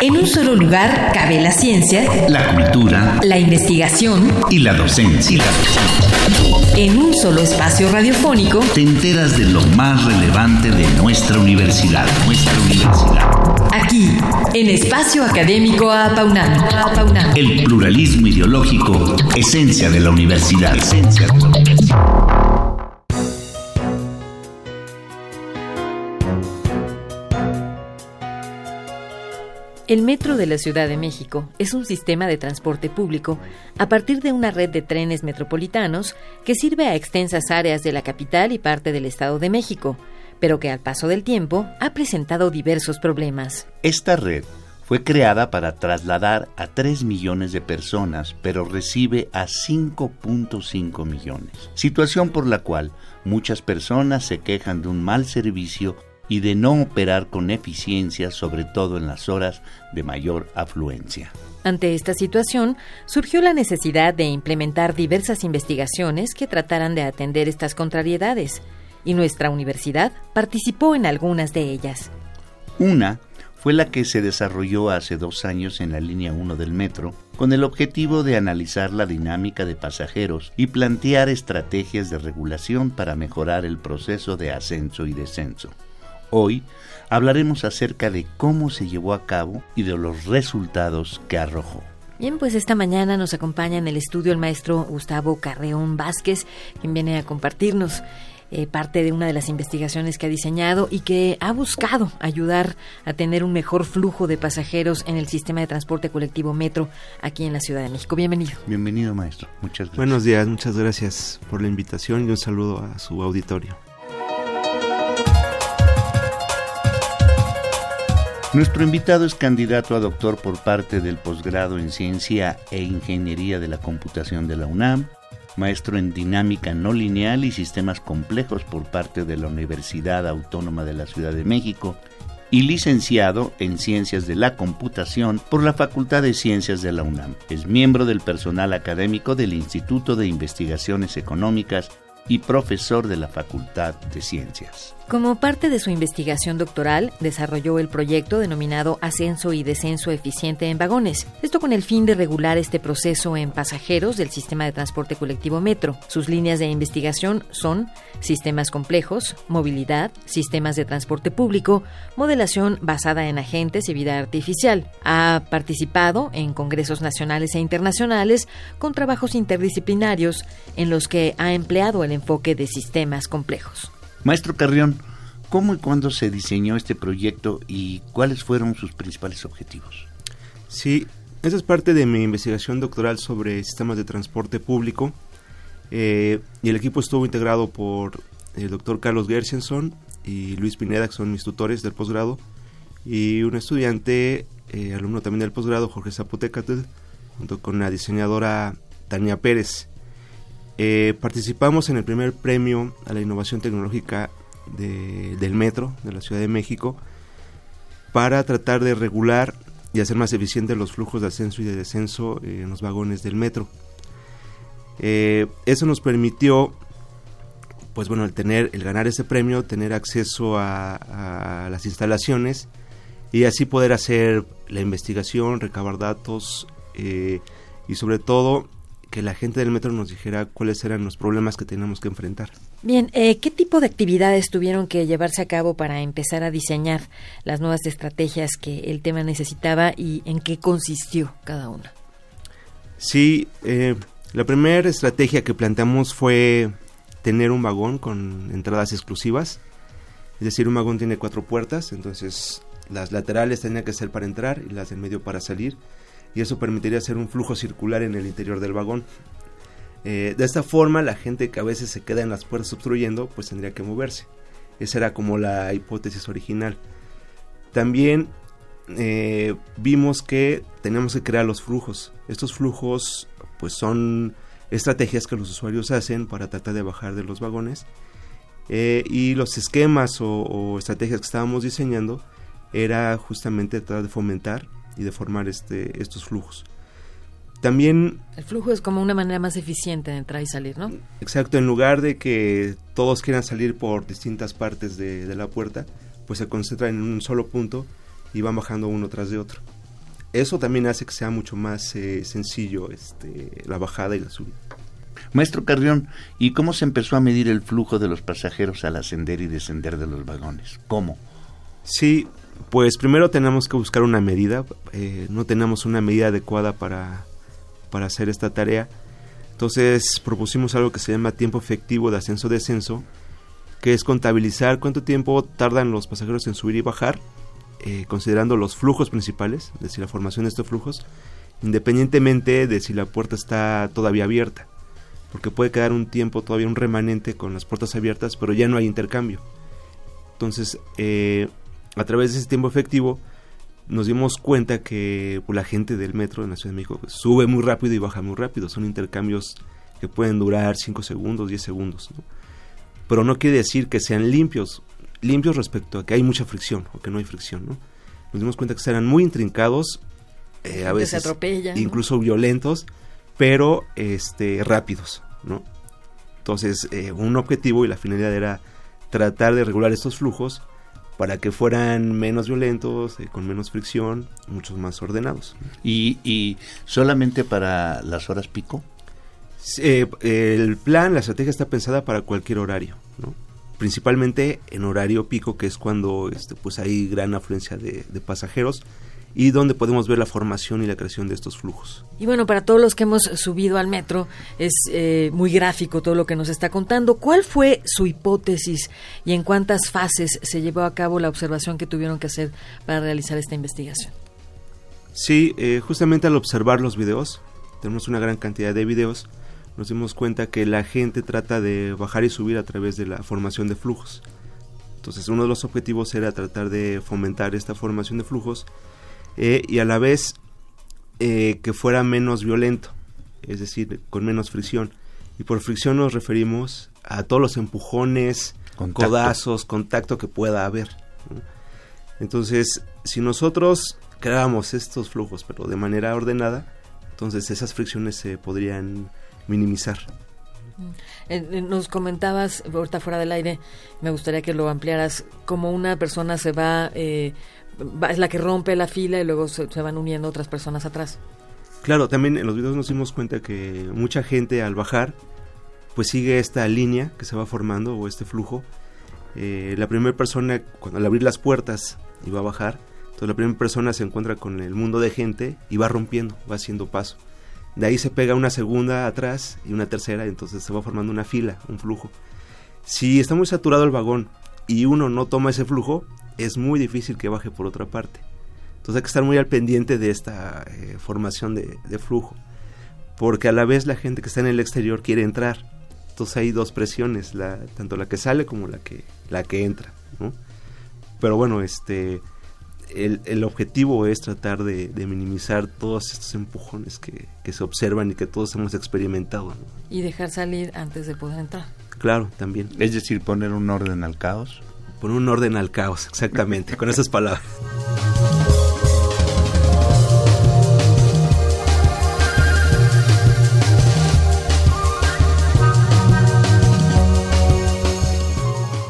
En un solo lugar cabe la ciencia, la cultura, la investigación y la docencia. En un solo espacio radiofónico te enteras de lo más relevante de nuestra universidad, nuestra universidad. Aquí, en Espacio Académico Apaunam. El pluralismo ideológico, esencia de la universidad. Esencia de la universidad. El Metro de la Ciudad de México es un sistema de transporte público a partir de una red de trenes metropolitanos que sirve a extensas áreas de la capital y parte del Estado de México, pero que al paso del tiempo ha presentado diversos problemas. Esta red fue creada para trasladar a 3 millones de personas, pero recibe a 5.5 millones, situación por la cual muchas personas se quejan de un mal servicio y de no operar con eficiencia, sobre todo en las horas de mayor afluencia. Ante esta situación, surgió la necesidad de implementar diversas investigaciones que trataran de atender estas contrariedades, y nuestra universidad participó en algunas de ellas. Una fue la que se desarrolló hace dos años en la línea 1 del metro, con el objetivo de analizar la dinámica de pasajeros y plantear estrategias de regulación para mejorar el proceso de ascenso y descenso. Hoy hablaremos acerca de cómo se llevó a cabo y de los resultados que arrojó. Bien, pues esta mañana nos acompaña en el estudio el maestro Gustavo Carreón Vázquez, quien viene a compartirnos eh, parte de una de las investigaciones que ha diseñado y que ha buscado ayudar a tener un mejor flujo de pasajeros en el sistema de transporte colectivo Metro aquí en la Ciudad de México. Bienvenido. Bienvenido, maestro. Muchas gracias. Buenos días, muchas gracias por la invitación y un saludo a su auditorio. Nuestro invitado es candidato a doctor por parte del posgrado en Ciencia e Ingeniería de la Computación de la UNAM, maestro en Dinámica no lineal y Sistemas Complejos por parte de la Universidad Autónoma de la Ciudad de México y licenciado en Ciencias de la Computación por la Facultad de Ciencias de la UNAM. Es miembro del personal académico del Instituto de Investigaciones Económicas y profesor de la Facultad de Ciencias. Como parte de su investigación doctoral, desarrolló el proyecto denominado Ascenso y Descenso Eficiente en Vagones, esto con el fin de regular este proceso en pasajeros del sistema de transporte colectivo Metro. Sus líneas de investigación son sistemas complejos, movilidad, sistemas de transporte público, modelación basada en agentes y vida artificial. Ha participado en congresos nacionales e internacionales con trabajos interdisciplinarios en los que ha empleado el enfoque de sistemas complejos. Maestro Carrión, ¿cómo y cuándo se diseñó este proyecto y cuáles fueron sus principales objetivos? Sí, esa es parte de mi investigación doctoral sobre sistemas de transporte público eh, y el equipo estuvo integrado por el doctor Carlos Gershenson y Luis Pineda, que son mis tutores del posgrado, y un estudiante, eh, alumno también del posgrado, Jorge Zapotecatl, junto con la diseñadora Tania Pérez. Eh, participamos en el primer premio a la innovación tecnológica del metro de la Ciudad de México para tratar de regular y hacer más eficientes los flujos de ascenso y de descenso en los vagones del metro. Eh, eso nos permitió, pues bueno, el tener, el ganar ese premio, tener acceso a, las instalaciones y así poder hacer la investigación, recabar datos eh, y sobre todo que la gente del metro nos dijera cuáles eran los problemas que teníamos que enfrentar. Bien, eh, ¿qué tipo de actividades tuvieron que llevarse a cabo para empezar a diseñar las nuevas estrategias que el tema necesitaba y en qué consistió cada una? Sí, eh, la primera estrategia que planteamos fue tener un vagón con entradas exclusivas, es decir, un vagón tiene cuatro puertas, entonces las laterales tenían que ser para entrar y las del medio para salir y eso permitiría hacer un flujo circular en el interior del vagón. Eh, de esta forma, la gente que a veces se queda en las puertas obstruyendo, pues tendría que moverse. Esa era como la hipótesis original. También eh, vimos que tenemos que crear los flujos. Estos flujos, pues son estrategias que los usuarios hacen para tratar de bajar de los vagones. Eh, y los esquemas o, o, estrategias que estábamos diseñando era justamente tratar de fomentar y de formar este, estos flujos. También... El flujo es como una manera más eficiente de entrar y salir, ¿no? Exacto, en lugar de que todos quieran salir por distintas partes de, la puerta, pues se concentran en un solo punto y van bajando uno tras de otro. Eso también hace que sea mucho más eh, sencillo este, la bajada y la subida. Maestro Carrión, ¿y cómo se empezó a medir el flujo de los pasajeros al ascender y descender de los vagones? ¿Cómo? Sí, pues primero tenemos que buscar una medida. Eh, no tenemos una medida adecuada para, para hacer esta tarea. Entonces propusimos algo que se llama tiempo efectivo de ascenso-descenso, que es contabilizar cuánto tiempo tardan los pasajeros en subir y bajar, eh, considerando los flujos principales, es decir, la formación de estos flujos, independientemente de si la puerta está todavía abierta porque puede quedar un tiempo todavía un remanente con las puertas abiertas, pero ya no hay intercambio. Entonces, eh, a través de ese tiempo efectivo, nos dimos cuenta que pues, la gente del metro en la Ciudad de México pues, sube muy rápido y baja muy rápido. Son intercambios que pueden durar 5 segundos, 10 segundos. Pero no quiere decir que sean limpios. Limpios respecto a que hay mucha fricción o que no hay fricción. ¿no? Nos dimos cuenta que serán muy intrincados, eh, a veces incluso violentos, pero este, rápidos. ¿no? Entonces, eh, un objetivo y la finalidad era tratar de regular estos flujos para que fueran menos violentos, eh, con menos fricción, muchos más ordenados. ¿Y, solamente para las horas pico? Eh, el plan, la estrategia está pensada para cualquier horario, ¿no? principalmente en horario pico, que es cuando este, pues hay gran afluencia de pasajeros y donde podemos ver la formación y la creación de estos flujos. Y bueno, para todos los que hemos subido al metro, es eh, muy gráfico todo lo que nos está contando. ¿Cuál fue su hipótesis y en cuántas fases se llevó a cabo la observación que tuvieron que hacer para realizar esta investigación? Sí, eh, justamente al observar los videos, tenemos una gran cantidad de videos, nos dimos cuenta que la gente trata de bajar y subir a través de la formación de flujos. Entonces uno de los objetivos era tratar de fomentar esta formación de flujos eh, y a la vez eh, que fuera menos violento, es decir, con menos fricción. Y por fricción nos referimos a todos los empujones, codazos, contacto que pueda haber. Entonces, si nosotros creamos estos flujos, pero de manera ordenada, entonces esas fricciones se podrían minimizar. Eh, nos comentabas, ahorita fuera del aire, me gustaría que lo ampliaras, como una persona se va eh, es la que rompe la fila y luego se, van uniendo otras personas atrás. Claro, también en los videos nos dimos cuenta que mucha gente al bajar pues sigue esta línea que se va formando o este flujo. Eh, la primera persona, cuando al abrir las puertas y va a bajar, entonces la primera persona se encuentra con el mundo de gente y va rompiendo, va haciendo paso. De ahí se pega una segunda atrás y una tercera, entonces se va formando una fila, un flujo. Si está muy saturado el vagón y uno no toma ese flujo, es muy difícil que baje por otra parte. Entonces hay que estar muy al pendiente de esta eh, formación de, flujo, porque a la vez la gente que está en el exterior quiere entrar. Entonces hay dos presiones, la, tanto la que sale como la que, la que entra. Pero bueno, este, el, objetivo es tratar de, minimizar todos estos empujones que, se observan y que todos hemos experimentado. Y dejar salir antes de poder entrar. Claro, también. Es decir, poner un orden al caos poner un orden al caos, exactamente, con esas palabras.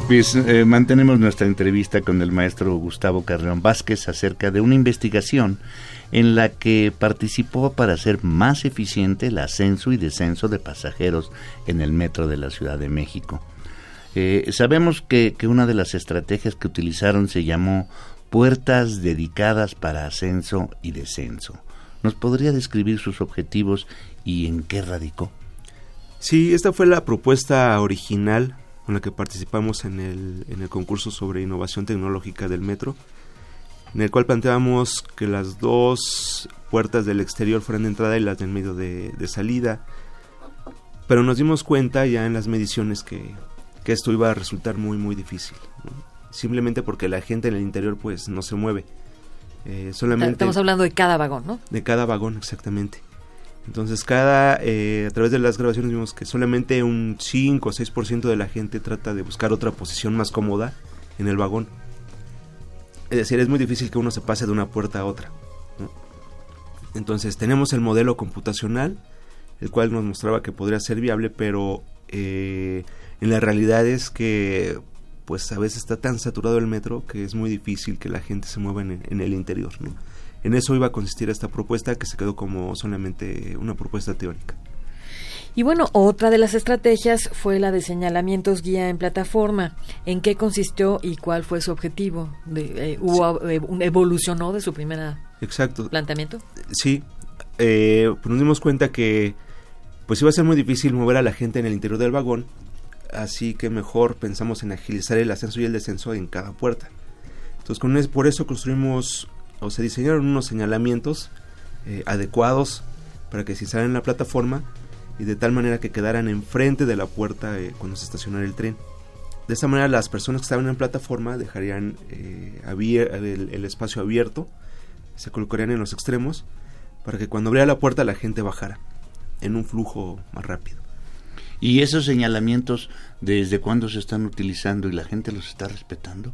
Pues eh, mantenemos nuestra entrevista con el maestro Gustavo Carreón Vázquez acerca de una investigación en la que participó para hacer más eficiente el ascenso y descenso de pasajeros en el metro de la Ciudad de México. Eh, sabemos que, una de las estrategias que utilizaron se llamó puertas dedicadas para ascenso y descenso. ¿Nos podría describir sus objetivos y en qué radicó? Sí, esta fue la propuesta original con la que participamos en el, en el concurso sobre innovación tecnológica del metro, en el cual planteamos que las dos puertas del exterior fueran de entrada y las del medio de salida, pero nos dimos cuenta ya en las mediciones que, que esto iba a resultar muy muy difícil simplemente porque la gente en el interior pues no se mueve. Eh, solamente estamos hablando de cada vagón no de cada vagón exactamente. Entonces cada eh, a través de las grabaciones vimos que solamente un 5 o 6% de la gente trata de buscar otra posición más cómoda en el vagón. Es decir es muy difícil que uno se pase de una puerta a otra entonces tenemos el modelo computacional el cual nos mostraba que podría ser viable pero eh, en la realidad es que pues a veces está tan saturado el metro que es muy difícil que la gente se mueva en, en el interior. ¿no? En eso iba a consistir esta propuesta que se quedó como solamente una propuesta teórica. Y bueno, otra de las estrategias fue la de señalamientos guía en plataforma. ¿En qué consistió y cuál fue su objetivo? De, eh, hubo, eh, ¿Evolucionó de su primera Exacto. planteamiento? Sí, eh, pues nos dimos cuenta que pues iba a ser muy difícil mover a la gente en el interior del vagón, así que mejor pensamos en agilizar el ascenso y el descenso en cada puerta. Entonces con por eso construimos o se diseñaron unos señalamientos adecuados para que se instalen en la plataforma y de tal manera que quedaran enfrente de la puerta eh, cuando se estacionara el tren. De esa manera las personas que estaban en plataforma dejarían eh, el, espacio abierto, se colocarían en los extremos para que cuando abriera la puerta la gente bajara en un flujo más rápido. ¿Y esos señalamientos desde cuándo se están utilizando y la gente los está respetando?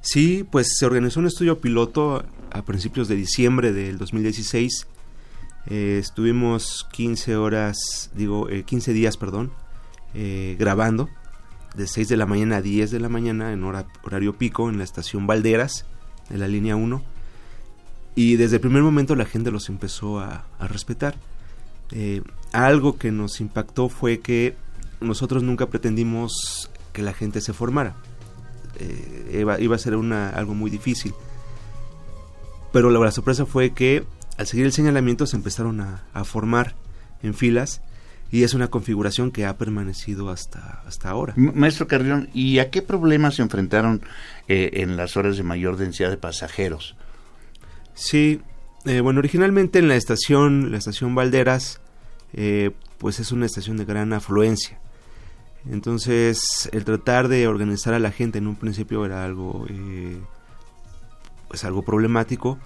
Sí, pues se organizó un estudio piloto a principios de diciembre del 2016 eh, estuvimos 15 horas, digo, 15 eh, días, perdón, eh, grabando de 6 de la mañana a 10 de la mañana en horario pico en la estación Valderas de la línea 1. Y desde el primer momento la gente los empezó a, respetar. Algo que nos impactó fue que nosotros nunca pretendimos que la gente se formara. Iba, a ser una, algo muy difícil. Pero la sorpresa fue que al seguir el señalamiento se empezaron a, formar en filas y es una configuración que ha permanecido hasta, hasta ahora. Maestro Carrión, ¿y a qué problemas se enfrentaron eh, en las horas de mayor densidad de pasajeros? Sí, eh, bueno, originalmente en la estación, la estación Valderas, eh, pues es una estación de gran afluencia. Entonces, el tratar de organizar a la gente en un principio era algo, pues algo problemático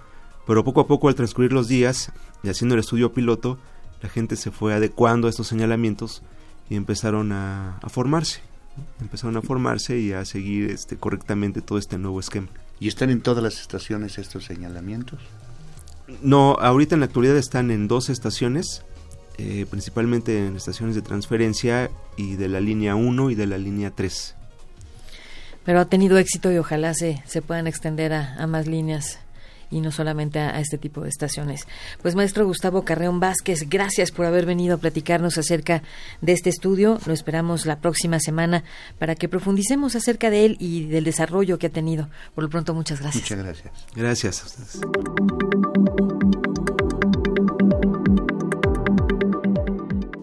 pero poco a poco al transcurrir los días y haciendo el estudio piloto, la gente se fue adecuando a estos señalamientos y empezaron a, formarse. Empezaron a formarse y a seguir este, correctamente todo este nuevo esquema. ¿Y están en todas las estaciones estos señalamientos? No, ahorita en la actualidad están en dos estaciones, eh, principalmente en estaciones de transferencia y de la línea 1 y de la línea 3. Pero ha tenido éxito y ojalá se, se puedan extender a, a más líneas y no solamente a, este tipo de estaciones. Pues maestro Gustavo Carreón Vázquez, gracias por haber venido a platicarnos acerca de este estudio. Lo esperamos la próxima semana para que profundicemos acerca de él y del desarrollo que ha tenido. Por lo pronto, muchas gracias. Muchas gracias. Gracias a ustedes.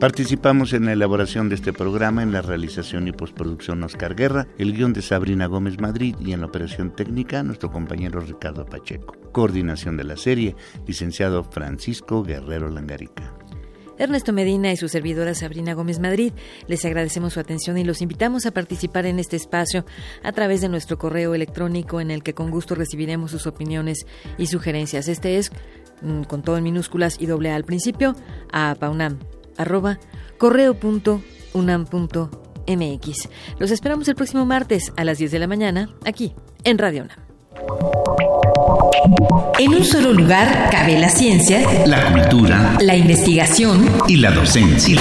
Participamos en la elaboración de este programa, en la realización y postproducción Oscar Guerra, el guion de Sabrina Gómez Madrid y en la operación técnica nuestro compañero Ricardo Pacheco. Coordinación de la serie, licenciado Francisco Guerrero Langarica. Ernesto Medina y su servidora Sabrina Gómez Madrid. Les agradecemos su atención y los invitamos a participar en este espacio a través de nuestro correo electrónico en el que con gusto recibiremos sus opiniones y sugerencias. Este es, mm, con todo en minúsculas y doble A al principio, a Paunam arroba correo.unam.mx. Los esperamos el próximo martes a las 10 de la mañana aquí en Radio UNAM. En un solo lugar cabe la ciencia, la cultura, la investigación y la docencia.